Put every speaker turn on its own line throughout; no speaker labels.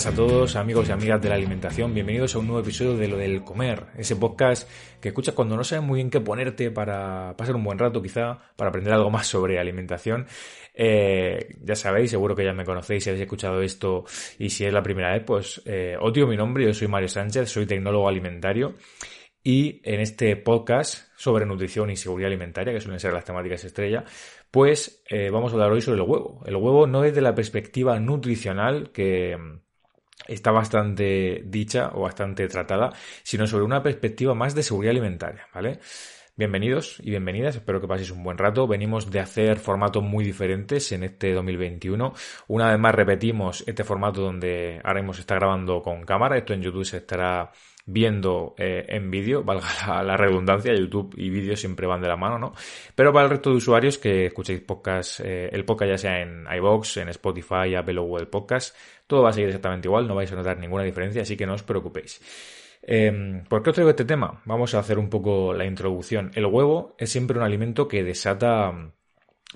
buenas a todos, amigos y amigas de la alimentación. Bienvenidos a un nuevo episodio de Lo del Comer, ese podcast que escuchas cuando no sabes muy bien qué ponerte para pasar un buen rato, quizá, para aprender algo más sobre alimentación. Eh, ya sabéis, seguro que ya me conocéis si habéis escuchado esto y si es la primera vez, pues eh, os digo mi nombre, yo soy Mario Sánchez, soy tecnólogo alimentario. Y en este podcast sobre nutrición y seguridad alimentaria, que suelen ser las temáticas estrella, pues eh, vamos a hablar hoy sobre el huevo. El huevo no es de la perspectiva nutricional, que está bastante dicha o bastante tratada, sino sobre una perspectiva más de seguridad alimentaria, ¿vale? Bienvenidos y bienvenidas, espero que paséis un buen rato. Venimos de hacer formatos muy diferentes en este 2021. Una vez más repetimos este formato donde ahora mismo se está grabando con cámara. Esto en YouTube se estará viendo eh, en vídeo, valga la, redundancia, YouTube y vídeo siempre van de la mano, ¿no? Pero para el resto de usuarios que escuchéis podcast, eh, el podcast ya sea en iVoox, en Spotify, Apple o Google Podcast, todo va a seguir exactamente igual, no vais a notar ninguna diferencia, así que no os preocupéis. Eh, ¿Por qué os traigo este tema? Vamos a hacer un poco la introducción. El huevo es siempre un alimento que desata mm,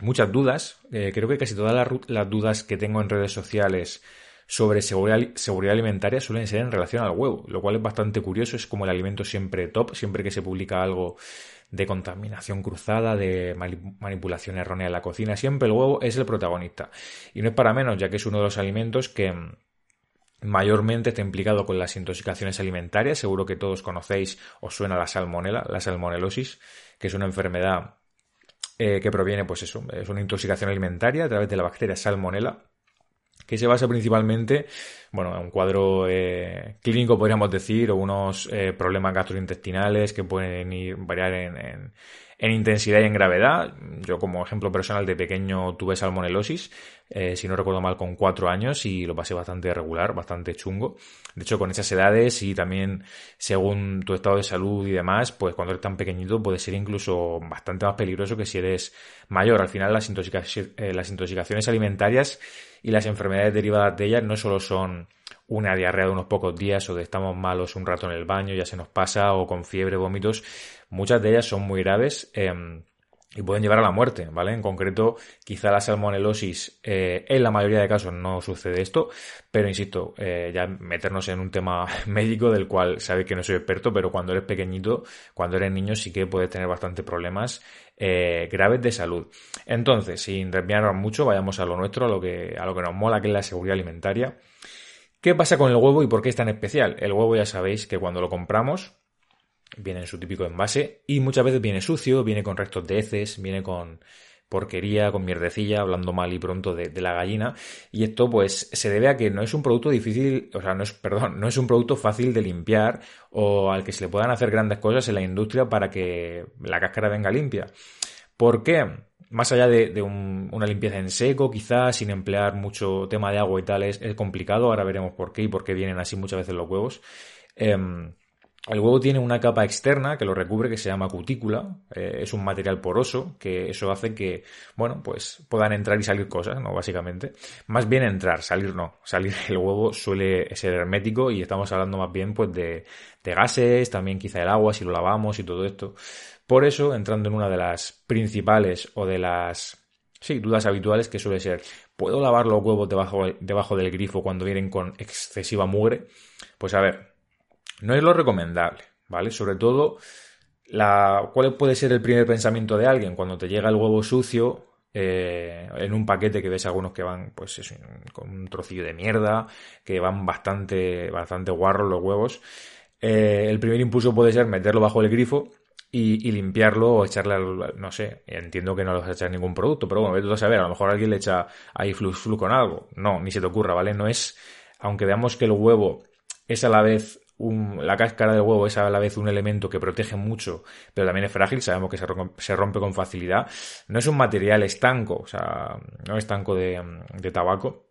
muchas dudas. creo que casi todas las dudas que tengo en redes sociales sobre seguridad, alimentaria suelen ser en relación al huevo, lo cual es bastante curioso, es como el alimento siempre top, siempre que se publica algo de contaminación cruzada, de manipulación errónea en la cocina, siempre el huevo es el protagonista. Y no es para menos, ya que es uno de los alimentos que mm, mayormente está implicado con las intoxicaciones alimentarias. Seguro que todos conocéis o suena la salmonela, la salmonelosis, que es una enfermedad eh, que proviene, pues eso, es una intoxicación alimentaria a través de la bacteria salmonela que se basa principalmente, bueno, en un cuadro eh, clínico, podríamos decir, o unos eh, problemas gastrointestinales que pueden ir, variar en, en intensidad y en gravedad. Yo como ejemplo personal de pequeño tuve salmonelosis, eh, si no recuerdo mal, con cuatro años y lo pasé bastante regular, bastante chungo. De hecho, con esas edades y también según tu estado de salud y demás, pues cuando eres tan pequeñito puede ser incluso bastante más peligroso que si eres mayor. Al final las, eh, las intoxicaciones alimentarias y las enfermedades derivadas de ellas no solo son una diarrea de unos pocos días o de estamos malos un rato en el baño, ya se nos pasa, o con fiebre, vómitos, muchas de ellas son muy graves. Em, y pueden llevar a la muerte, ¿vale? En concreto, quizá la salmonelosis, eh, en la mayoría de casos no sucede esto, pero insisto, eh, ya meternos en un tema médico del cual sabe que no soy experto, pero cuando eres pequeñito, cuando eres niño, sí que puedes tener bastantes problemas eh, graves de salud. Entonces, sin desviarnos mucho, vayamos a lo nuestro, a lo que, a lo que nos mola, que es la seguridad alimentaria. ¿Qué pasa con el huevo y por qué es tan especial? El huevo ya sabéis que cuando lo compramos viene en su típico envase y muchas veces viene sucio, viene con restos de heces, viene con porquería, con mierdecilla, hablando mal y pronto de, la gallina. Y esto pues se debe a que no es un producto difícil, o sea, no es, perdón, no es un producto fácil de limpiar o al que se le puedan hacer grandes cosas en la industria para que la cáscara venga limpia. ¿Por qué? Más allá de, una limpieza en seco, quizás sin emplear mucho tema de agua y tal, es, complicado. Ahora veremos por qué y por qué vienen así muchas veces los huevos. Em, el huevo tiene una capa externa que lo recubre que se llama cutícula. Eh, es un material poroso que eso hace que, bueno, pues puedan entrar y salir cosas, ¿no? Básicamente. Más bien entrar, salir no. Salir el huevo suele ser hermético y estamos hablando más bien pues de, de gases, también quizá el agua si lo lavamos y todo esto. Por eso, entrando en una de las principales o de las sí, dudas habituales que suele ser, ¿puedo lavar los huevos debajo, debajo del grifo cuando vienen con excesiva mugre? Pues a ver, no es lo recomendable, ¿vale? Sobre todo, la, ¿cuál puede ser el primer pensamiento de alguien cuando te llega el huevo sucio eh, en un paquete que ves algunos que van, pues con un trocillo de mierda, que van bastante, bastante guarros los huevos? Eh, el primer impulso puede ser meterlo bajo el grifo y, limpiarlo o echarle, al, no sé, entiendo que no a echar ningún producto, pero bueno, vete a saber, a lo mejor alguien le echa ahí flux flu con algo. No, ni se te ocurra, ¿vale? No es, aunque veamos que el huevo es a la vez un, la cáscara del huevo es a la vez un elemento que protege mucho, pero también es frágil, sabemos que se rompe, se rompe con facilidad. No es un material estanco, o sea, no estanco de, de tabaco,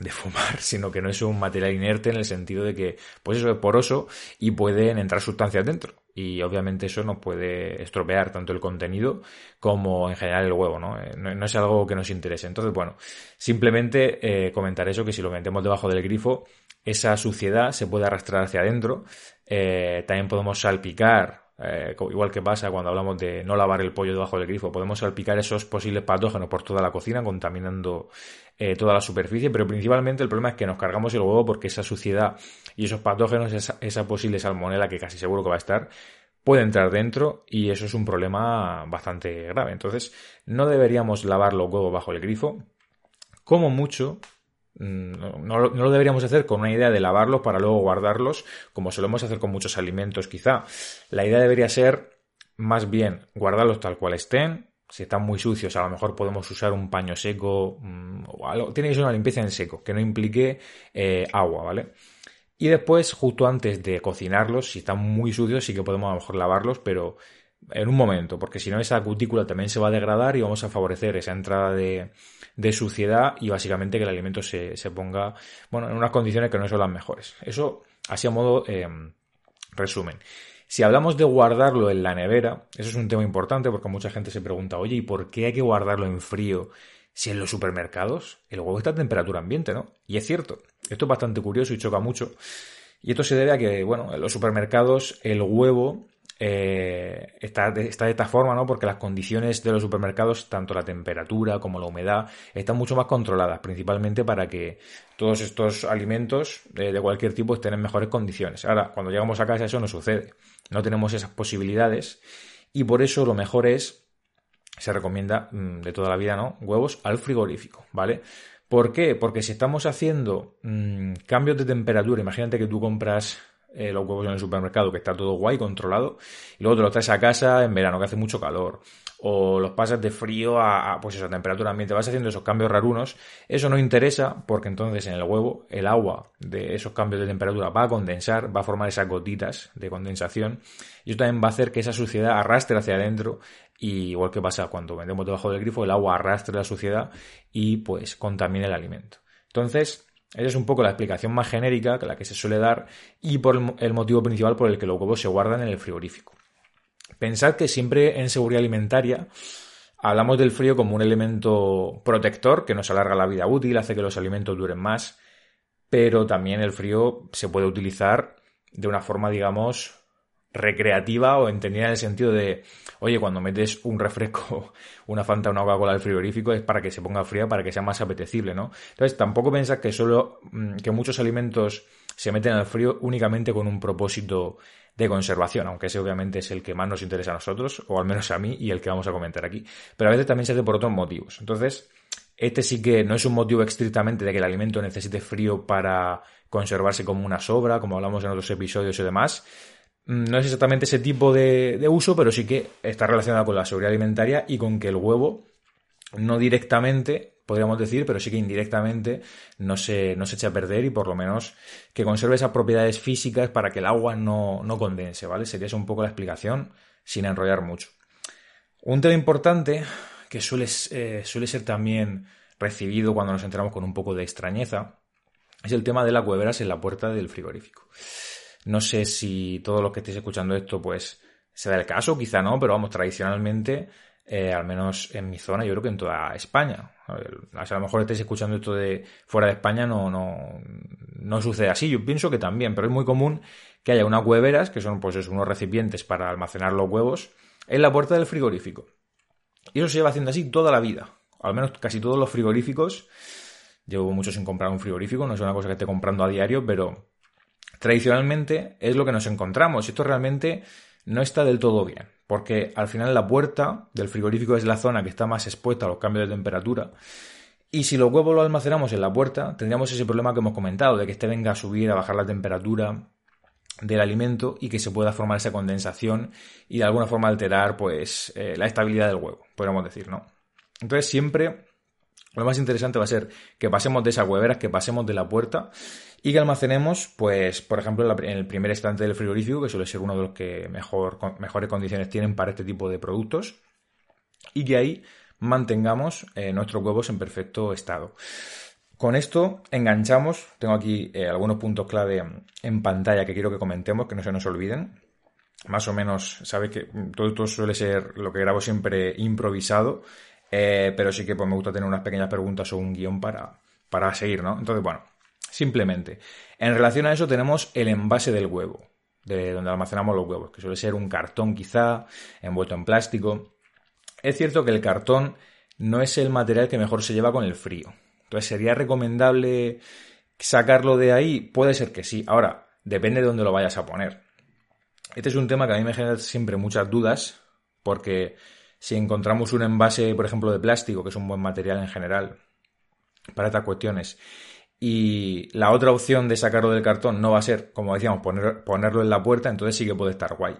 de fumar, sino que no es un material inerte en el sentido de que, pues eso es poroso y pueden entrar sustancias dentro. Y obviamente eso nos puede estropear tanto el contenido como en general el huevo, ¿no? Eh, no, es algo que nos interese. Entonces, bueno, simplemente eh, comentar eso, que si lo metemos debajo del grifo, esa suciedad se puede arrastrar hacia adentro. Eh, también podemos salpicar eh, igual que pasa cuando hablamos de no lavar el pollo debajo del grifo, podemos salpicar esos posibles patógenos por toda la cocina, contaminando eh, toda la superficie, pero principalmente el problema es que nos cargamos el huevo porque esa suciedad y esos patógenos, esa, esa posible salmonela que casi seguro que va a estar, puede entrar dentro y eso es un problema bastante grave. Entonces, no deberíamos lavar los huevos bajo el grifo. Como mucho, Mm, no, lo deberíamos hacer con una idea de lavarlos para luego guardarlos, como solemos hacer con muchos alimentos quizá. La idea debería ser más bien guardarlos tal cual estén. Si están muy sucios, a lo mejor podemos usar un paño seco mm, o algo. Tiene que ser una limpieza en seco, que no implique eh, agua, ¿vale? Y después, justo antes de cocinarlos, si están muy sucios, sí que podemos a lo mejor lavarlos, pero en un momento, porque si no esa cutícula también se va a degradar y vamos a favorecer esa entrada de, suciedad y básicamente que el alimento se, ponga, bueno, en unas condiciones que no son las mejores. Eso así a modo eh, resumen. Si hablamos de guardarlo en la nevera, eso es un tema importante porque mucha gente se pregunta, oye, ¿y por qué hay que guardarlo en frío si en los supermercados el huevo está a temperatura ambiente, ¿no? Y es cierto, esto es bastante curioso y choca mucho. Y esto se debe a que, bueno, en los supermercados el huevo eh, está, de, esta forma, ¿no? Porque las condiciones de los supermercados, tanto la temperatura como la humedad, están mucho más controladas, principalmente para que todos estos alimentos eh, de cualquier tipo estén en mejores condiciones. Ahora, cuando llegamos a casa eso no sucede. No tenemos esas posibilidades y por eso lo mejor es, se recomienda mm, de toda la vida, ¿no? Huevos al frigorífico, ¿vale? ¿Por qué? Porque si estamos haciendo mmm, cambios de temperatura, imagínate que tú compras eh, los huevos en el supermercado, que está todo guay, controlado, y luego te los traes a casa en verano, que hace mucho calor, o los pasas de frío a, pues eso, a temperatura ambiente, vas haciendo esos cambios rarunos, eso no interesa porque entonces en el huevo el agua de esos cambios de temperatura va a condensar, va a formar esas gotitas de condensación, y eso también va a hacer que esa suciedad arrastre hacia adentro, y igual que pasa cuando vendemos debajo del grifo, el agua arrastre la suciedad y pues contamina el alimento. Entonces, esa es un poco la explicación más genérica que la que se suele dar y por el motivo principal por el que los huevos se guardan en el frigorífico. Pensad que siempre en seguridad alimentaria hablamos del frío como un elemento protector que nos alarga la vida útil, hace que los alimentos duren más, pero también el frío se puede utilizar de una forma, digamos, recreativa o entendida en el sentido de, oye, cuando metes un refresco, una Fanta, una Coca-Cola al frigorífico es para que se ponga fría, para que sea más apetecible, ¿no? Entonces, tampoco pensas que solo, mm, que muchos alimentos se meten al frío únicamente con un propósito de conservación, aunque ese obviamente es el que más nos interesa a nosotros, o al menos a mí, y el que vamos a comentar aquí. Pero a veces también se hace por otros motivos. Entonces, este sí que no es un motivo estrictamente de que el alimento necesite frío para conservarse como una sobra, como hablamos en otros episodios y demás, no es exactamente ese tipo de, uso, pero sí que está relacionado con la seguridad alimentaria y con que el huevo no directamente, podríamos decir, pero sí que indirectamente no se, no se eche a perder y por lo menos que conserve esas propiedades físicas para que el agua no, condense, ¿vale? Sería esa un poco la explicación sin enrollar mucho. Un tema importante que suele, eh, suele ser también recibido cuando nos enteramos con un poco de extrañeza es el tema de las hueveras en la puerta del frigorífico. No sé si todos los que estéis escuchando esto, pues, se da el caso, quizá no, pero vamos, tradicionalmente, eh, al menos en mi zona, yo creo que en toda España. A, lo mejor estáis escuchando esto de fuera de España, no, no, no sucede así. Yo pienso que también, pero es muy común que haya unas hueveras, que son pues unos recipientes para almacenar los huevos, en la puerta del frigorífico. Y eso se lleva haciendo así toda la vida. Al menos casi todos los frigoríficos. Llevo mucho sin comprar un frigorífico, no es una cosa que esté comprando a diario, pero tradicionalmente es lo que nos encontramos. Esto realmente no está del todo bien, porque al final la puerta del frigorífico es la zona que está más expuesta a los cambios de temperatura. Y si los huevos los almacenamos en la puerta, tendríamos ese problema que hemos comentado, de que este venga a subir, a bajar la temperatura del alimento y que se pueda formar esa condensación y de alguna forma alterar pues eh, la estabilidad del huevo, podríamos decir, ¿no? Entonces siempre lo más interesante va a ser que pasemos de esas hueveras, que pasemos de la puerta y que almacenemos, pues, por ejemplo, en el primer estante del frigorífico, que suele ser uno de los que mejor, mejores condiciones tienen para este tipo de productos, y que ahí mantengamos eh, nuestros huevos en perfecto estado. Con esto enganchamos, tengo aquí eh, algunos puntos clave en pantalla que quiero que comentemos, que no se nos olviden. Más o menos, sabe que todo esto suele ser lo que grabo siempre improvisado, eh, pero sí que pues, me gusta tener unas pequeñas preguntas o un guion para, para seguir, ¿no? Entonces, bueno, Simplemente. En relación a eso tenemos el envase del huevo. de donde almacenamos los huevos, que suele ser un cartón quizá, envuelto en plástico. Es cierto que el cartón no es el material que mejor se lleva con el frío. Entonces, ¿sería recomendable sacarlo de ahí? Puede ser que sí. Ahora, depende de dónde lo vayas a poner. Este es un tema que a mí me genera siempre muchas dudas, porque si encontramos un envase, por ejemplo, de plástico, que es un buen material en general para estas cuestiones, y la otra opción de sacarlo del cartón no va a ser, como decíamos, ponerlo en la puerta, entonces sí que puede estar guay.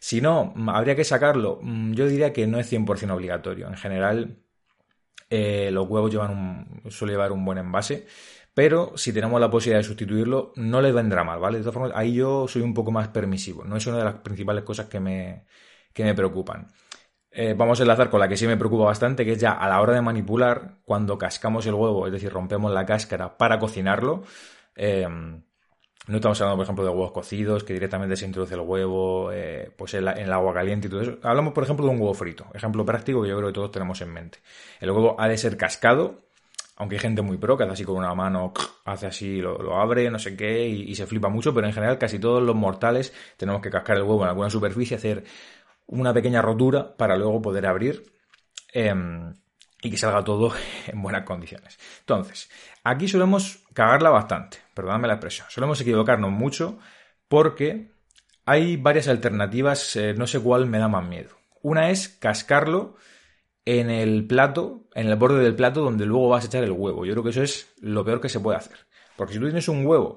Si no, habría que sacarlo. Mm, yo diría que no es 100% obligatorio. En general, eh, los huevos llevan un, suele llevar un buen envase, pero si tenemos la posibilidad de sustituirlo, no les vendrá mal, ¿vale? De todas formas, ahí yo soy un poco más permisivo, no es una de las principales cosas que me, que me preocupan. Eh, vamos a enlazar con la que sí me preocupa bastante, que es ya a la hora de manipular, cuando cascamos el huevo, es decir, rompemos la cáscara para cocinarlo. Eh, no estamos hablando, por ejemplo, de huevos cocidos, que directamente se introduce el huevo eh, pues en, el agua caliente y todo eso. Hablamos, por ejemplo, de un huevo frito. Ejemplo práctico que yo creo que todos tenemos en mente. El huevo ha de ser cascado, aunque hay gente muy pro que hace así con una mano, hace así, lo, abre, no sé qué, y, se flipa mucho, pero en general casi todos los mortales tenemos que cascar el huevo en alguna superficie, hacer una pequeña rotura para luego poder abrir. Em, y que salga todo en buenas condiciones. Entonces, aquí solemos cagarla bastante, perdóname la expresión, solemos equivocarnos mucho porque hay varias alternativas, eh, no sé cuál me da más miedo. Una es cascarlo en el plato, en el borde del plato donde luego vas a echar el huevo. Yo creo que eso es lo peor que se puede hacer. Porque si tú tienes un huevo,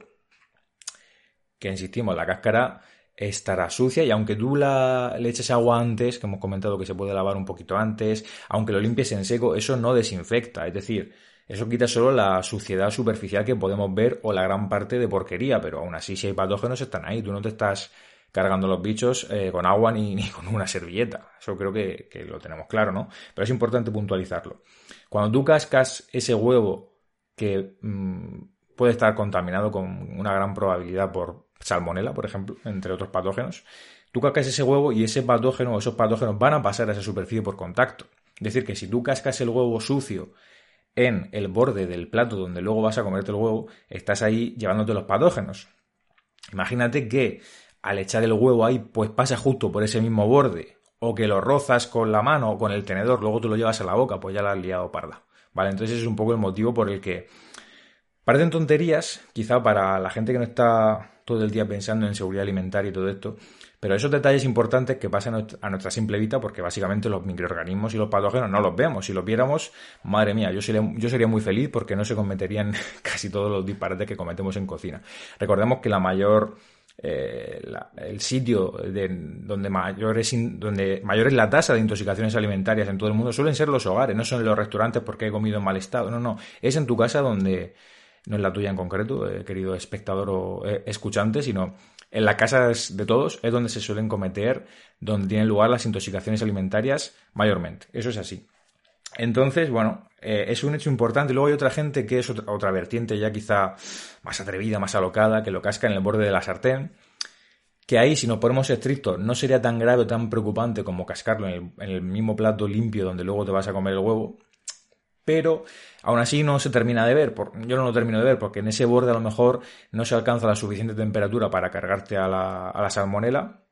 que insistimos, la cáscara estará sucia y aunque tú la, le eches agua antes, que hemos comentado que se puede lavar un poquito antes, aunque lo limpies en seco, eso no desinfecta, es decir, eso quita solo la suciedad superficial que podemos ver o la gran parte de porquería, pero aún así si hay patógenos están ahí, tú no te estás cargando los bichos eh, con agua ni, con una servilleta, eso creo que, lo tenemos claro, ¿no? Pero es importante puntualizarlo. Cuando tú cascas ese huevo que mm, puede estar contaminado con una gran probabilidad por salmonela, por ejemplo, entre otros patógenos, tú cascas ese huevo y ese patógeno o esos patógenos van a pasar a esa superficie por contacto. Es decir, que si tú cascas el huevo sucio en el borde del plato donde luego vas a comerte el huevo, estás ahí llevándote los patógenos. Imagínate que al echar el huevo ahí, pues pasa justo por ese mismo borde, o que lo rozas con la mano o con el tenedor, luego tú lo llevas a la boca, pues ya la has liado parda. Vale, entonces ese es un poco el motivo por el que parecen tonterías, quizá para la gente que no está todo el día pensando en seguridad alimentaria y todo esto. Pero esos detalles importantes que pasan a nuestra simple vista, porque básicamente los microorganismos y los patógenos no los vemos. Si los viéramos, madre mía, yo sería, yo sería muy feliz porque no se cometerían casi todos los disparates que cometemos en cocina. Recordemos que la mayor eh, el sitio de, donde, mayor es, donde mayor es la tasa de intoxicaciones alimentarias en todo el mundo suelen ser los hogares, no son los restaurantes porque he comido en mal estado, no, no, es en tu casa donde, no es la tuya en concreto, eh, querido espectador o eh, escuchante, sino en las casas de todos es donde se suelen cometer, donde tienen lugar las intoxicaciones alimentarias mayormente. Eso es así. Entonces, bueno, eh, es un hecho importante. Luego hay otra gente que es otra, vertiente ya quizá más atrevida, más alocada, que lo casca en el borde de la sartén. Que ahí, si nos ponemos estrictos, no sería tan grave o tan preocupante como cascarlo en en el mismo plato limpio donde luego te vas a comer el huevo pero aún así no se termina de ver. yo no lo termino de ver porque en ese borde a lo mejor no se alcanza la suficiente temperatura para cargarte a la, salmonela.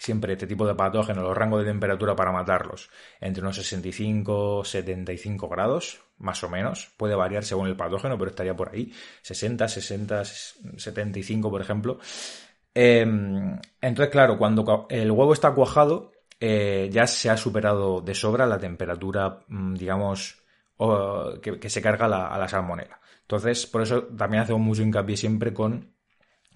Siempre este tipo de patógenos, los rangos de temperatura para matarlos, entre unos 65 75 grados, más o menos. Puede variar según el patógeno, pero estaría por ahí. 60, 60, 75, por ejemplo. Em, entonces, claro, cuando el huevo está cuajado, eh, ya se ha superado de sobra la temperatura, mm, digamos, que, se carga a la salmonela. Entonces, por eso también hacemos mucho hincapié siempre con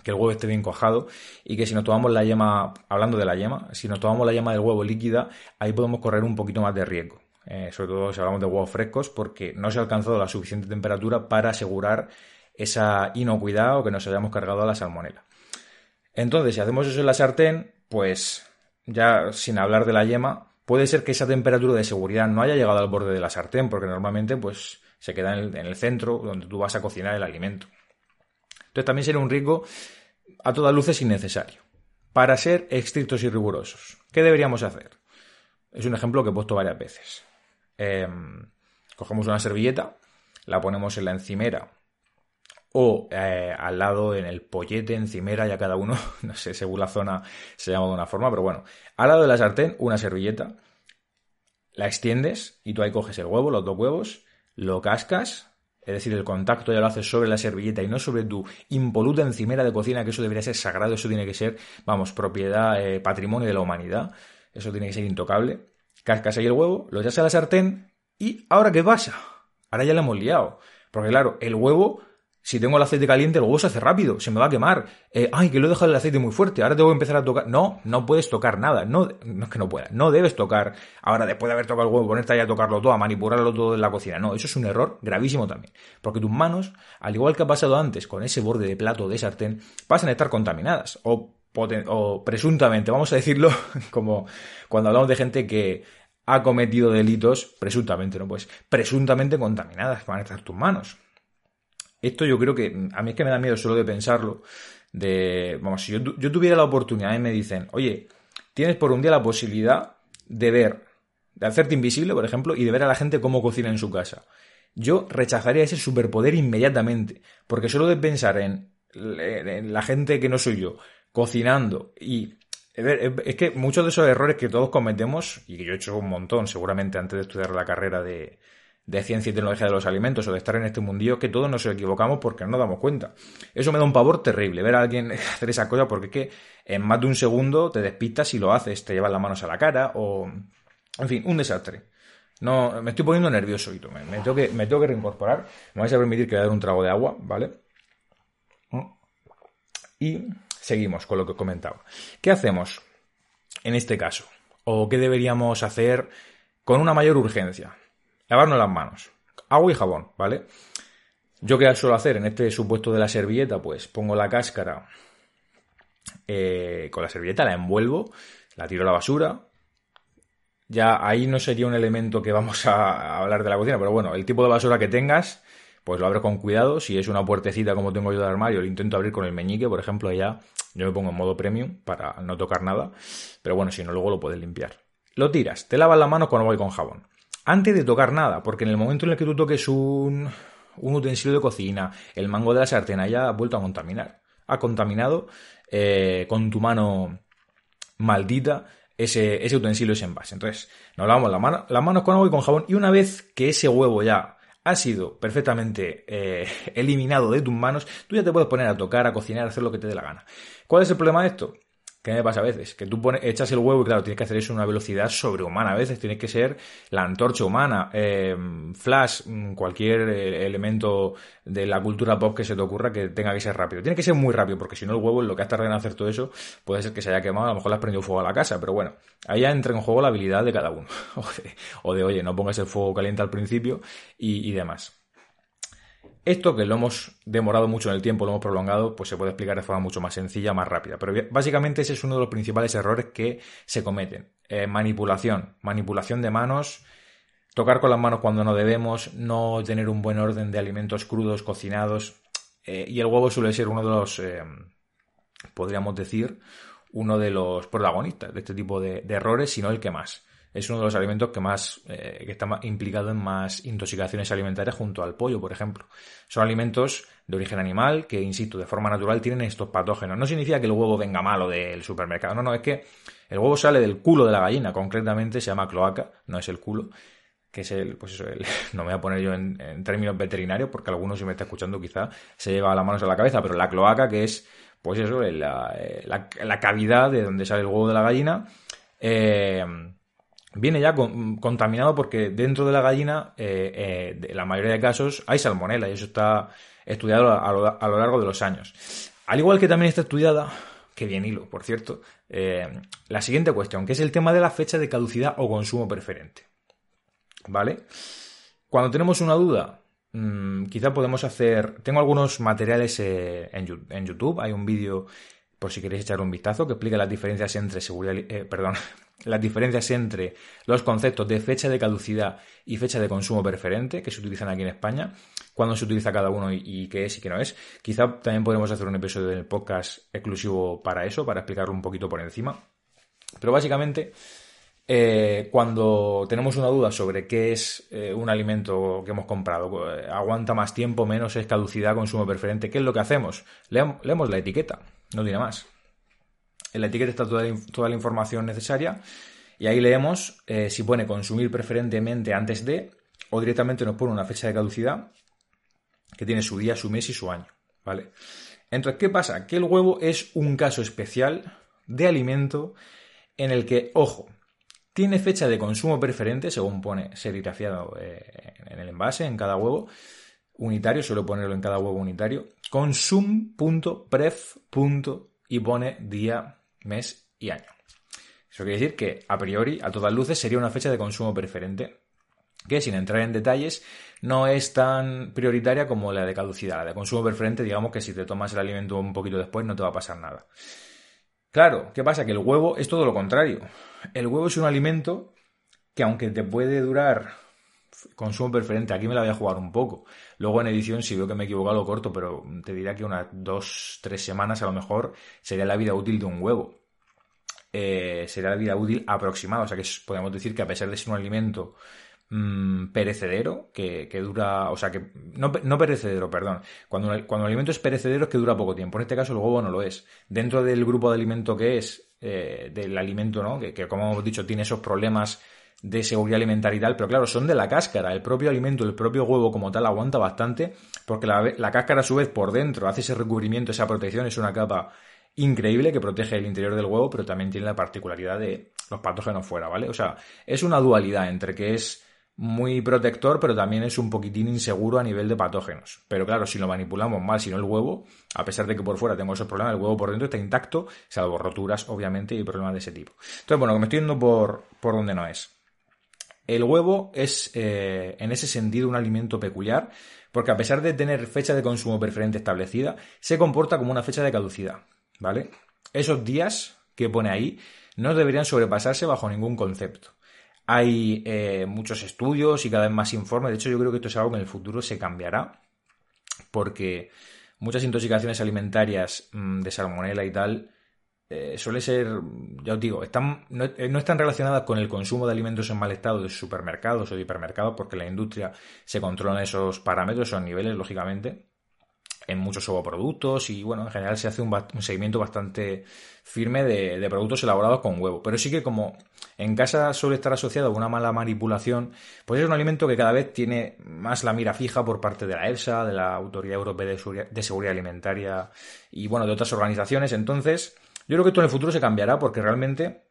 que el huevo esté bien cuajado y que si nos tomamos la yema, hablando de la yema, si nos tomamos la yema del huevo líquida, ahí podemos correr un poquito más de riesgo. Eh, sobre todo si hablamos de huevos frescos, porque no se ha alcanzado la suficiente temperatura para asegurar esa inocuidad o que nos hayamos cargado a la salmonela. Entonces, si hacemos eso en la sartén, pues ya sin hablar de la yema, puede ser que esa temperatura de seguridad no haya llegado al borde de la sartén, porque normalmente pues, se queda en el, centro donde tú vas a cocinar el alimento. Entonces también sería un riesgo a todas luces innecesario. Para ser estrictos y rigurosos, ¿qué deberíamos hacer? Es un ejemplo que he puesto varias veces. Em, cogemos una servilleta, la ponemos en la encimera o eh, al lado en el pollete, encimera, ya cada uno, no sé, según la zona se llama de una forma, pero bueno, al lado de la sartén una servilleta, la extiendes y tú ahí coges el huevo, los dos huevos, lo cascas, es decir, el contacto ya lo haces sobre la servilleta y no sobre tu impoluta encimera de cocina, que eso debería ser sagrado, eso tiene que ser, vamos, propiedad, eh, patrimonio de la humanidad, eso tiene que ser intocable. Cascas ahí el huevo, lo echas a la sartén y ¿ahora qué pasa? Ahora ya lo hemos liado. Porque claro, el huevo si tengo el aceite caliente, el huevo se hace rápido, se me va a quemar. Eh, ay, que lo he dejado el aceite muy fuerte, ahora tengo que empezar a tocar. No, no puedes tocar nada. No, no es que no puedas, no debes tocar. Ahora, después de haber tocado el huevo, ponerte ahí a tocarlo todo, a manipularlo todo en la cocina. No, eso es un error gravísimo también. Porque tus manos, al igual que ha pasado antes con ese borde de plato de sartén, pasan a estar contaminadas. O, o presuntamente, vamos a decirlo como cuando hablamos de gente que ha cometido delitos, presuntamente, ¿no? Pues presuntamente contaminadas van a estar tus manos. Esto yo creo que a mí es que me da miedo solo de pensarlo. De, vamos, si yo, tuviera la oportunidad y me dicen, oye, tienes por un día la posibilidad de ver, de hacerte invisible, por ejemplo, y de ver a la gente cómo cocina en su casa. Yo rechazaría ese superpoder inmediatamente, porque solo de pensar en, en la gente que no soy yo, cocinando y es que muchos de esos errores que todos cometemos, y que yo he hecho un montón seguramente antes de estudiar la carrera de, de ciencia y tecnología de los alimentos o de estar en este mundillo que todos nos equivocamos porque no nos damos cuenta. Eso me da un pavor terrible, ver a alguien hacer esa cosa porque es que en más de un segundo te despistas y lo haces, te llevas las manos a la cara o... En fin, un desastre. No, me estoy poniendo nervioso y me, me, tengo que, reincorporar. Me vais a permitir que voy a dar un trago de agua, ¿vale? Y seguimos con lo que comentaba. ¿Qué hacemos en este caso? ¿O qué deberíamos hacer con una mayor urgencia? Lavarnos las manos. Agua y jabón, ¿vale? Yo qué suelo hacer en este supuesto de la servilleta, pues pongo la cáscara eh, con la servilleta, la envuelvo, la tiro a la basura. Ya ahí no sería un elemento que vamos a hablar de la cocina, pero bueno, el tipo de basura que tengas, pues lo abro con cuidado. Si es una puertecita como tengo yo de armario, lo intento abrir con el meñique, por ejemplo, ya yo me pongo en modo premium para no tocar nada. Pero bueno, si no, luego lo puedes limpiar. Lo tiras, te lavas la mano con agua y con jabón antes de tocar nada, porque en el momento en el que tú toques un, utensilio de cocina, el mango de la sartén haya vuelto a contaminar. Ha contaminado eh, con tu mano maldita ese, ese, utensilio, ese envase. Entonces, nos lavamos la mano, las manos con agua y con jabón. Y una vez que ese huevo ya ha sido perfectamente eh, eliminado de tus manos, tú ya te puedes poner a tocar, a cocinar, a hacer lo que te dé la gana. ¿Cuál es el problema de esto? ¿Qué me pasa a veces? Que tú pones, echas el huevo y claro, tienes que hacer eso a una velocidad sobrehumana. A veces tienes que ser la antorcha humana, eh, flash, mm, cualquier eh, elemento de la cultura pop que se te ocurra que tenga que ser rápido. Tiene que ser muy rápido porque si no el huevo, en lo que has tardado en hacer todo eso, puede ser que se haya quemado, a lo mejor le has prendido fuego a la casa. Pero bueno, ahí ya entra en juego la habilidad de cada uno. o, de, oye, no pongas el fuego caliente al principio y demás. Esto que lo hemos demorado mucho en el tiempo, lo hemos prolongado, pues se puede explicar de forma mucho más sencilla, más rápida. Pero básicamente ese es uno de los principales errores que se cometen. Eh, manipulación, manipulación de manos, tocar con las manos cuando no debemos, no tener un buen orden de alimentos crudos, cocinados. Eh, y el huevo suele ser uno de los, eh, podríamos decir, uno de los protagonistas de este tipo de, de errores, si no el que más es uno de los alimentos que más eh, que está implicado en más intoxicaciones alimentarias junto al pollo, por ejemplo. Son alimentos de origen animal que, insisto, de forma natural tienen estos patógenos. No significa que el huevo venga malo del supermercado, no, no, es que el huevo sale del culo de la gallina, concretamente se llama cloaca, no es el culo, que es el, pues eso, el, no me voy a poner yo en, términos veterinarios porque alguno si me está escuchando quizá se lleva las manos a la cabeza, pero la cloaca que es, pues eso, la, eh, la, la cavidad de donde sale el huevo de la gallina, eh, viene ya contaminado porque dentro de la gallina, eh, eh, la mayoría de casos, hay salmonela y eso está estudiado a lo, largo de los años. Al igual que también está estudiada, que bien hilo, por cierto, eh, la siguiente cuestión, que es el tema de la fecha de caducidad o consumo preferente. ¿Vale? Cuando tenemos una duda, mm, quizá podemos hacer... Tengo algunos materiales en, en YouTube, hay un vídeo por si queréis echar un vistazo, que explica las diferencias entre seguridad, eh, perdón, las diferencias entre los conceptos de fecha de caducidad y fecha de consumo preferente que se utilizan aquí en España, cuándo se utiliza cada uno y, qué es y qué no es. Quizá también podremos hacer un episodio del podcast exclusivo para eso, para explicarlo un poquito por encima. Pero básicamente, eh, cuando tenemos una duda sobre qué es eh, un alimento que hemos comprado, aguanta más tiempo, menos es caducidad, consumo preferente, ¿qué es lo que hacemos? leemos la etiqueta, no tiene más. En la etiqueta está toda la, toda la información necesaria y ahí leemos si pone consumir preferentemente antes de o directamente nos pone una fecha de caducidad que tiene su día, su mes y su año, ¿vale? Entonces, ¿qué pasa? Que el huevo es un caso especial de alimento en el que, ojo, tiene fecha de consumo preferente, según pone serigrafiado eh, en el envase, en cada huevo unitario, suelo ponerlo en cada huevo unitario, consum.pref. y pone día, mes y año. Eso quiere decir que, a priori, a todas luces, sería una fecha de consumo preferente que sin entrar en detalles no es tan prioritaria como la de caducidad. La de consumo preferente, digamos que si te tomas el alimento un poquito después no te va a pasar nada. Claro, ¿qué pasa? Que el huevo es todo lo contrario. El huevo es un alimento que aunque te puede durar consumo preferente, aquí me la voy a jugar un poco. Luego en edición, si veo que me he equivocado, lo corto, pero te diría que unas dos, tres semanas a lo mejor sería la vida útil de un huevo. Eh, sería la vida útil aproximada. O sea que podemos decir que a pesar de ser un alimento Mm, perecedero que, dura, o sea, que no, no perecedero, perdón. Cuando, cuando el alimento es perecedero es que dura poco tiempo. En este caso el huevo no lo es. Dentro del grupo de alimento que es, eh, del alimento, ¿no? Que, como hemos dicho tiene esos problemas de seguridad alimentaria y tal, pero claro, son de la cáscara. El propio alimento, el propio huevo como tal aguanta bastante, porque la, la cáscara a su vez por dentro hace ese recubrimiento, esa protección, es una capa increíble que protege el interior del huevo, pero también tiene la particularidad de los patógenos fuera, ¿vale? O sea, es una dualidad entre que es muy protector, pero también es un poquitín inseguro a nivel de patógenos. Pero claro, si lo manipulamos mal, si no el huevo, a pesar de que por fuera tengo esos problemas, el huevo por dentro está intacto, salvo roturas, obviamente, y problemas de ese tipo. Entonces, bueno, que me estoy yendo por, por donde no es. El huevo es, eh, en ese sentido, un alimento peculiar, porque a pesar de tener fecha de consumo preferente establecida, se comporta como una fecha de caducidad, ¿vale? Esos días que pone ahí no deberían sobrepasarse bajo ningún concepto. Hay eh, muchos estudios y cada vez más informes. De hecho, yo creo que esto es algo que en el futuro se cambiará. Porque muchas intoxicaciones alimentarias mm, de salmonela y tal eh, suele ser, ya os digo, están, no, eh, no, están relacionadas con el consumo de alimentos en mal estado de supermercados o de hipermercados, porque la industria se controla esos parámetros, esos niveles, lógicamente en muchos ovoproductos y bueno, en general se hace un, seguimiento bastante firme de, productos elaborados con huevo. Pero sí que como en casa suele estar asociado a una mala manipulación, pues es un alimento que cada vez tiene más la mira fija por parte de la EFSA, de la Autoridad Europea de Seguridad Alimentaria y bueno, de otras organizaciones. Entonces, yo creo que esto en el futuro se cambiará porque realmente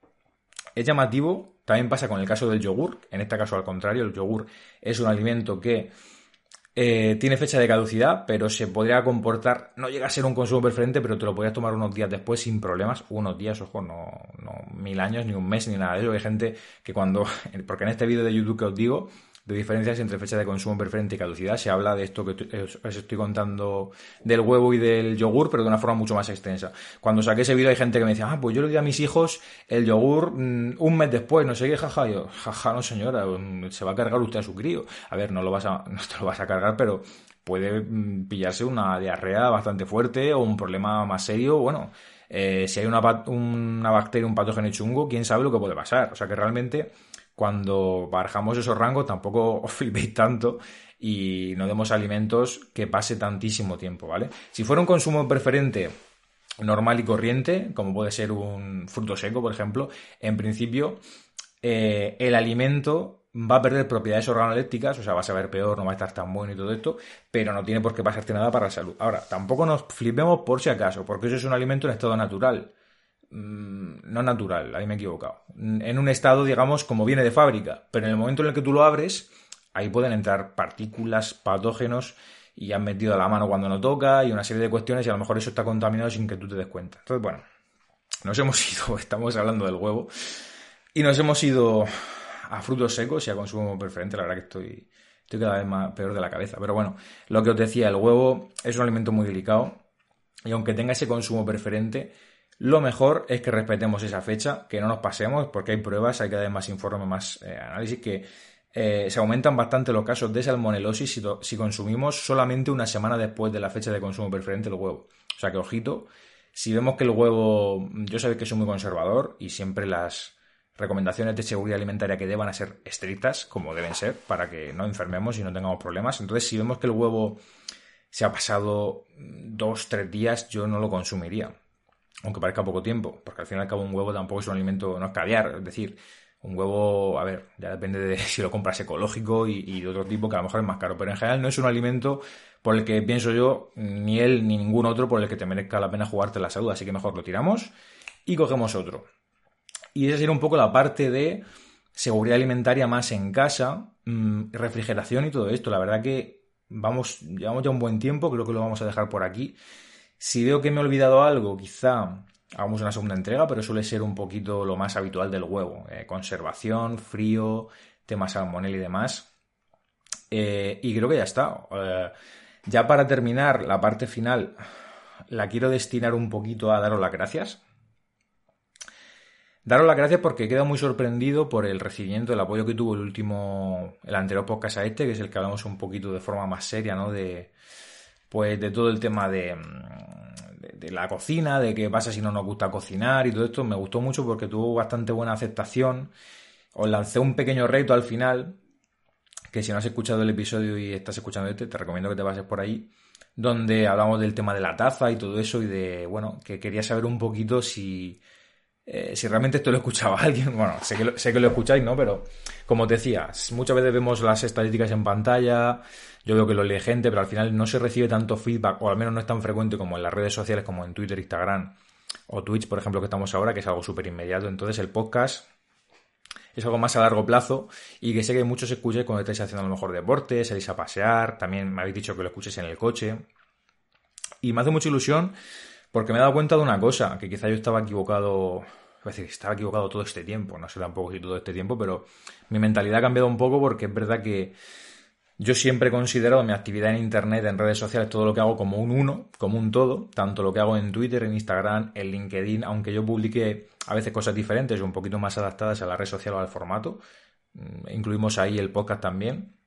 es llamativo. También pasa con el caso del yogur. En este caso, al contrario, el yogur es un alimento que eh, tiene fecha de caducidad, pero se podría comportar, no llega a ser un consumo preferente, pero te lo podrías tomar unos días después sin problemas, unos días, ojo, no, no mil años, ni un mes, ni nada de eso. Hay gente que cuando, porque en este vídeo de YouTube que os digo, de diferencias entre fecha de consumo preferente y caducidad. Se habla de esto que os estoy contando del huevo y del yogur, pero de una forma mucho más extensa. Cuando saqué ese vídeo hay gente que me decía, ah, pues yo le di a mis hijos el yogur mm, un mes después, no sé qué, jaja. yo, jaja, no señora, mm, se va a cargar usted a su crío. A ver, no lo vas a, no te lo vas a cargar, pero puede mm, pillarse una diarrea bastante fuerte o un problema más serio. Bueno, eh, si hay una, una bacteria, un patógeno chungo, quién sabe lo que puede pasar. O sea que realmente cuando barajamos esos rangos tampoco os flipéis tanto y no demos alimentos que pase tantísimo tiempo, ¿vale? Si fuera un consumo preferente normal y corriente, como puede ser un fruto seco, por ejemplo, en principio eh, el alimento va a perder propiedades organolépticas, o sea, va a saber peor, no va a estar tan bueno y todo esto, pero no tiene por qué pasarte nada para la salud. Ahora, tampoco nos flipemos por si acaso, porque eso es un alimento en estado natural. Mm, no natural, ahí me he equivocado, en un estado, digamos, como viene de fábrica, pero en el momento en el que tú lo abres, ahí pueden entrar partículas, patógenos y han metido la mano cuando no toca y una serie de cuestiones y a lo mejor eso está contaminado sin que tú te des cuenta. Entonces, bueno, nos hemos ido, estamos hablando del huevo y nos hemos ido a frutos secos y a consumo preferente, la verdad que estoy, estoy cada vez más peor de la cabeza. Pero bueno, lo que os decía, el huevo es un alimento muy delicado y aunque tenga ese consumo preferente, lo mejor es que respetemos esa fecha, que no nos pasemos, porque hay pruebas, hay que dar más informes, más eh, análisis, que eh, se aumentan bastante los casos de salmonelosis si, consumimos solamente una semana después de la fecha de consumo preferente del huevo. O sea que, ojito, si vemos que el huevo, yo sé que soy muy conservador y siempre las recomendaciones de seguridad alimentaria que deban ser estrictas, como deben ser, para que no enfermemos y no tengamos problemas. Entonces, si vemos que el huevo se ha pasado dos, tres días, yo no lo consumiría. Aunque parezca poco tiempo, porque al fin y al cabo un huevo tampoco es un alimento, no es caviar, es decir, un huevo, a ver, ya depende de si lo compras ecológico y, de otro tipo, que a lo mejor es más caro, pero en general no es un alimento por el que pienso yo, ni él ni ningún otro por el que te merezca la pena jugarte la salud, así que mejor lo tiramos y cogemos otro. Y esa sería un poco la parte de seguridad alimentaria más en casa, mm, refrigeración y todo esto. La verdad que vamos, llevamos ya un buen tiempo, creo que lo vamos a dejar por aquí. Si veo que me he olvidado algo, quizá hagamos una segunda entrega, pero suele ser un poquito lo más habitual del huevo. Eh, conservación, frío, temas salmonel y demás. Eh, y creo que ya está. Eh, ya para terminar, la parte final la quiero destinar un poquito a daros las gracias. Daros las gracias porque he quedado muy sorprendido por el recibimiento, el apoyo que tuvo el último, el anterior podcast a este, que es el que hablamos un poquito de forma más seria, ¿no? De, pues de todo el tema de, de, la cocina, de qué pasa si no nos gusta cocinar y todo esto. Me gustó mucho porque tuvo bastante buena aceptación. Os lancé un pequeño reto al final, que si no has escuchado el episodio y estás escuchando este, te recomiendo que te pases por ahí, donde hablamos del tema de la taza y todo eso y de, bueno, que quería saber un poquito si eh, si realmente esto lo escuchaba alguien, bueno, sé que, lo, sé que lo escucháis, ¿no? Pero como te decía, muchas veces vemos las estadísticas en pantalla, yo veo que lo lee gente, pero al final no se recibe tanto feedback, o al menos no es tan frecuente como en las redes sociales, como en Twitter, Instagram o Twitch, por ejemplo, que estamos ahora, que es algo súper inmediato. Entonces el podcast es algo más a largo plazo y que sé que muchos escuchéis cuando estáis haciendo a lo mejor deporte, salís a pasear, también me habéis dicho que lo escuches en el coche. Y me hace mucha ilusión porque me he dado cuenta de una cosa, que quizá yo estaba equivocado, es decir, estaba equivocado todo este tiempo, no sé tampoco si todo este tiempo, pero mi mentalidad ha cambiado un poco porque es verdad que yo siempre he considerado mi actividad en Internet, en redes sociales, todo lo que hago como un uno, como un todo, tanto lo que hago en Twitter, en Instagram, en LinkedIn, aunque yo publique a veces cosas diferentes o un poquito más adaptadas a la red social o al formato, mm, incluimos ahí el podcast también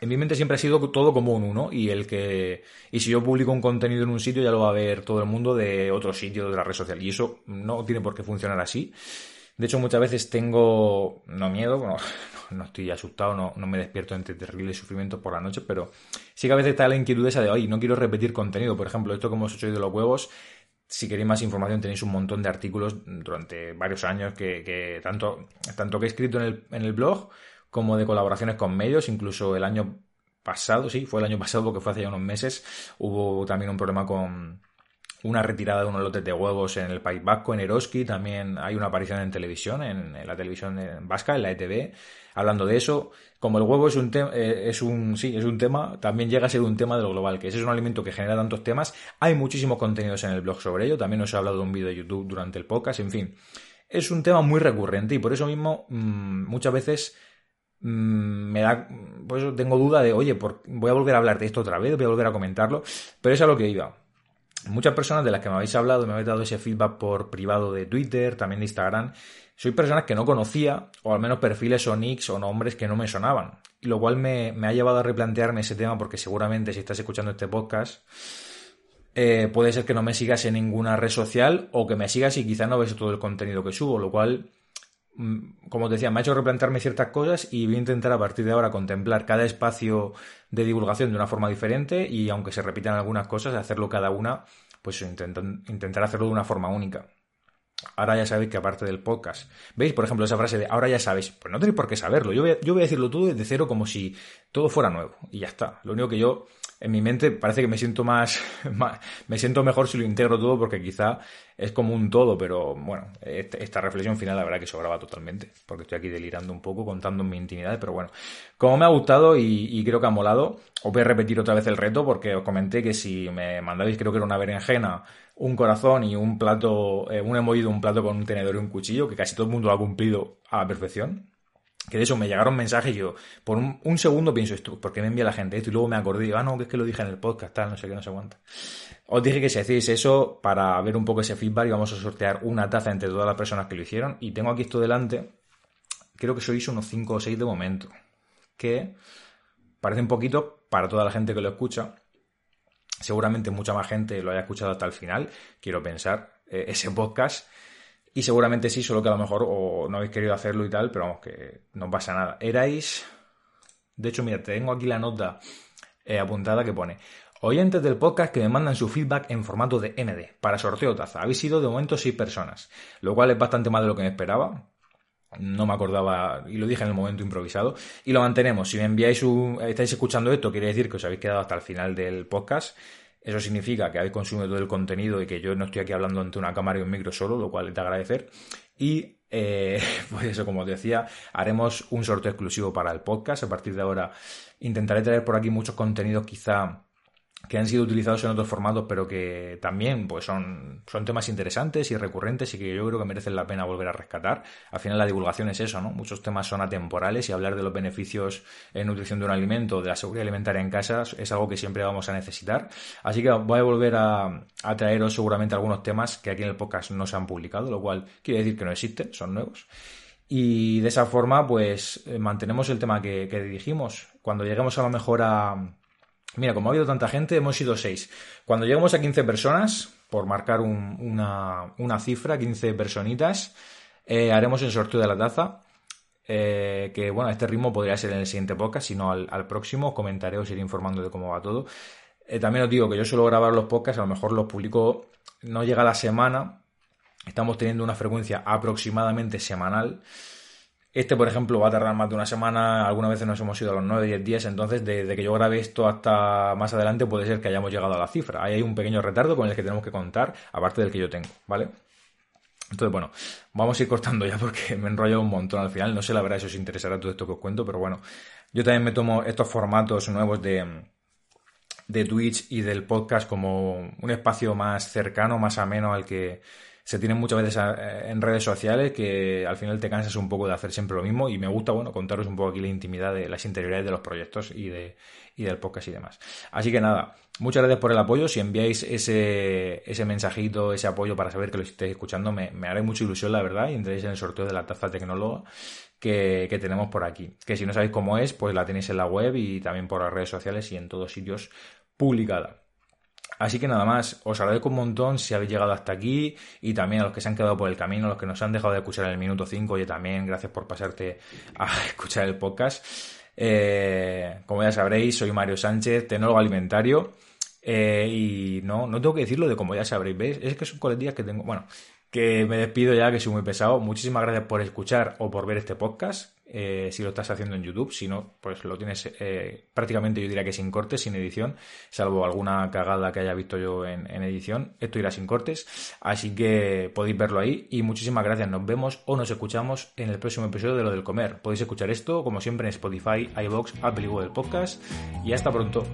en mi mente siempre ha sido todo como un uno y el que y si yo publico un contenido en un sitio ya lo va a ver todo el mundo de otro sitio de otra red social. Y eso no tiene por qué funcionar así. De hecho muchas veces tengo no miedo no estoy asustado no, no me despierto entre terribles sufrimientos por la noche pero sí que a veces está la inquietud esa de hoy no quiero repetir contenido por ejemplo esto que hemos hecho hoy de los huevos si queréis más información tenéis un montón de artículos durante varios años que, que tanto tanto que he escrito en el, en el blog como de colaboraciones con medios, incluso el año pasado, sí, fue el año pasado porque fue hace ya unos meses, hubo también un problema con una retirada de unos lotes de huevos en el País Vasco, en Eroski, también hay una aparición en televisión, en, la televisión vasca, en la ETV, hablando de eso. Como el huevo es un, eh, es un, sí, es un tema, también llega a ser un tema de lo global, que ese es un alimento que genera tantos temas. Hay muchísimos contenidos en el blog sobre ello, también os he hablado de un vídeo de YouTube durante el podcast, en fin. Es un tema muy recurrente y por eso mismo mm, muchas veces me da, pues tengo duda de, oye, voy a volver a hablar de esto otra vez, voy a volver a comentarlo, pero es a lo que iba. Muchas personas de las que me habéis hablado, me habéis dado ese feedback por privado de Twitter, también de Instagram, soy personas que no conocía, o al menos perfiles o nicks o nombres que no me sonaban. Lo cual me, ha llevado a replantearme ese tema porque seguramente si estás escuchando este podcast, eh, puede ser que no me sigas en ninguna red social o que me sigas y quizá no ves todo el contenido que subo, lo cual Mm, como te decía, me ha hecho replantearme ciertas cosas y voy a intentar a partir de ahora contemplar cada espacio de divulgación de una forma diferente y aunque se repitan algunas cosas, hacerlo cada una, pues intentar hacerlo de una forma única. Ahora ya sabéis que aparte del podcast, ¿veis? Por ejemplo, esa frase de ahora ya sabéis, pues no tenéis por qué saberlo. Yo voy, yo voy a decirlo todo desde cero como si todo fuera nuevo y ya está. Lo único que yo en mi mente parece que me siento más, me siento mejor si lo integro todo porque quizá es como un todo, pero bueno, esta reflexión final la verdad que sobraba totalmente, porque estoy aquí delirando un poco, contando mi intimidad, pero bueno, como me ha gustado y, creo que ha molado, os voy a repetir otra vez el reto porque os comenté que si me mandabais creo que era una berenjena, un corazón y un plato, eh, un emoji un plato con un tenedor y un cuchillo, que casi todo el mundo lo ha cumplido a la perfección, que de eso me llegaron mensajes y yo, por un, segundo pienso esto, ¿por qué me envía la gente esto? Y luego me acordé, ah, no, que es que lo dije en el podcast, tal, no sé qué, no sé cuánto. Os dije que si hacéis eso, para ver un poco ese feedback, y vamos a sortear una taza entre todas las personas que lo hicieron. Y tengo aquí esto delante, creo que sois unos 5 o 6 de momento, que parece un poquito para toda la gente que lo escucha. Seguramente mucha más gente lo haya escuchado hasta el final, quiero pensar, eh, ese podcast Y seguramente sí, solo que a lo mejor o no habéis querido hacerlo y tal, pero vamos, que no pasa nada. Erais... De hecho, mira, tengo aquí la nota eh, apuntada que pone... Oyentes del podcast que me mandan su feedback en formato de MD para sorteo taza. Habéis sido de momento seis personas, lo cual es bastante más de lo que me esperaba. No me acordaba y lo dije en el momento improvisado. Y lo mantenemos. Si me enviáis un. estáis escuchando esto, quiere decir que os habéis quedado hasta el final del podcast. Eso significa que habéis consumido todo el contenido y que yo no estoy aquí hablando ante una cámara y un micro solo, lo cual es de agradecer. Y eh, pues eso, como os decía, haremos un sorteo exclusivo para el podcast. A partir de ahora intentaré traer por aquí muchos contenidos quizá que han sido utilizados en otros formatos, pero que también pues son, son temas interesantes y recurrentes y que yo creo que merecen la pena volver a rescatar. Al final la divulgación es eso, ¿no? Muchos temas son atemporales y hablar de los beneficios en nutrición de un alimento, de la seguridad alimentaria en casa, es algo que siempre vamos a necesitar. Así que voy a volver a, traeros seguramente algunos temas que aquí en el podcast no se han publicado, lo cual quiere decir que no existen, son nuevos. Y de esa forma, pues eh, mantenemos el tema que, que dijimos. Cuando lleguemos a lo mejor a, Mira, como ha habido tanta gente, hemos sido seis. Cuando lleguemos a 15 personas, por marcar una, cifra, 15 personitas, eh, haremos el sorteo de la taza. Eh, que bueno, este ritmo podría ser en el siguiente podcast, si no al, próximo, comentaré, os iré informando de cómo va todo. Eh, también os digo que yo suelo grabar los podcasts, a lo mejor los publico, no llega la semana, estamos teniendo una frecuencia aproximadamente semanal. Este, por ejemplo, va a tardar más de una semana, algunas veces nos hemos ido a los 9, 10 días, entonces desde que yo grabé esto hasta más adelante puede ser que hayamos llegado a la cifra. Ahí hay un pequeño retardo con el que tenemos que contar, aparte del que yo tengo, ¿vale? Entonces, bueno, vamos a ir cortando ya porque me enrollo un montón al final. No sé la verdad si os interesará todo esto que os cuento, pero bueno, yo también me tomo estos formatos nuevos de, de Twitch y del podcast como un espacio más cercano, más ameno al que se tienen muchas veces eh, en redes sociales que al final te cansas un poco de hacer siempre lo mismo y me gusta, bueno, contaros un poco aquí la intimidad de las interioridades de los proyectos y, de, y del podcast y demás. Así que nada, muchas gracias por el apoyo. Si enviáis ese, ese mensajito, ese apoyo para saber que lo estéis escuchando, me, me haré mucha ilusión, la verdad, y entréis en el sorteo de la taza tecnóloga que, que tenemos por aquí. Que si no sabéis cómo es, pues la tenéis en la web y también por las redes sociales y en todos sitios publicada. Así que nada más, os agradezco un montón si habéis llegado hasta aquí y también a los que se han quedado por el camino, a los que nos han dejado de escuchar en el minuto 5, y también gracias por pasarte a escuchar el podcast. Eh, como ya sabréis, soy Mario Sánchez, tenólogo alimentario. Eh, y no, no tengo que decirlo de como ya sabréis, ¿veis? Es que son coletillas que tengo. Bueno, que me despido ya, que soy muy pesado. Muchísimas gracias por escuchar o por ver este podcast. Eh, si lo estás haciendo en YouTube, si no, pues lo tienes eh, prácticamente yo diría que sin cortes, sin edición, salvo alguna cagada que haya visto yo en, edición, esto irá sin cortes, así que podéis verlo ahí y muchísimas gracias, nos vemos o nos escuchamos en el próximo episodio de Lo del Comer. Podéis escuchar esto, como siempre, en Spotify, iVoox, Apple y Google Podcast y hasta pronto.